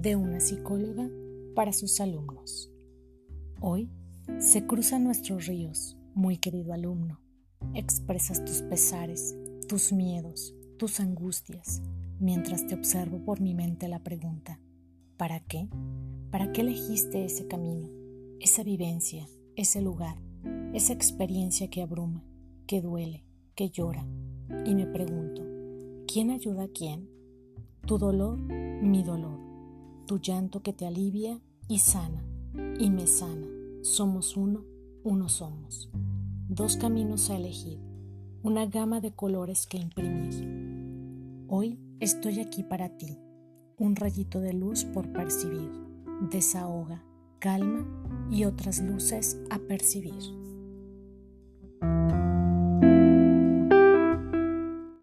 de una psicóloga para sus alumnos. Hoy se cruzan nuestros ríos, muy querido alumno. Expresas tus pesares, tus miedos, tus angustias, mientras te observo por mi mente la pregunta, ¿para qué? ¿Para qué elegiste ese camino, esa vivencia, ese lugar, esa experiencia que abruma, que duele, que llora? Y me pregunto, ¿quién ayuda a quién? Tu dolor, mi dolor, tu llanto que te alivia y sana, y me sana. Somos uno, uno somos. Dos caminos a elegir, una gama de colores que imprimir. Hoy estoy aquí para ti, un rayito de luz por percibir, desahoga, calma y otras luces a percibir.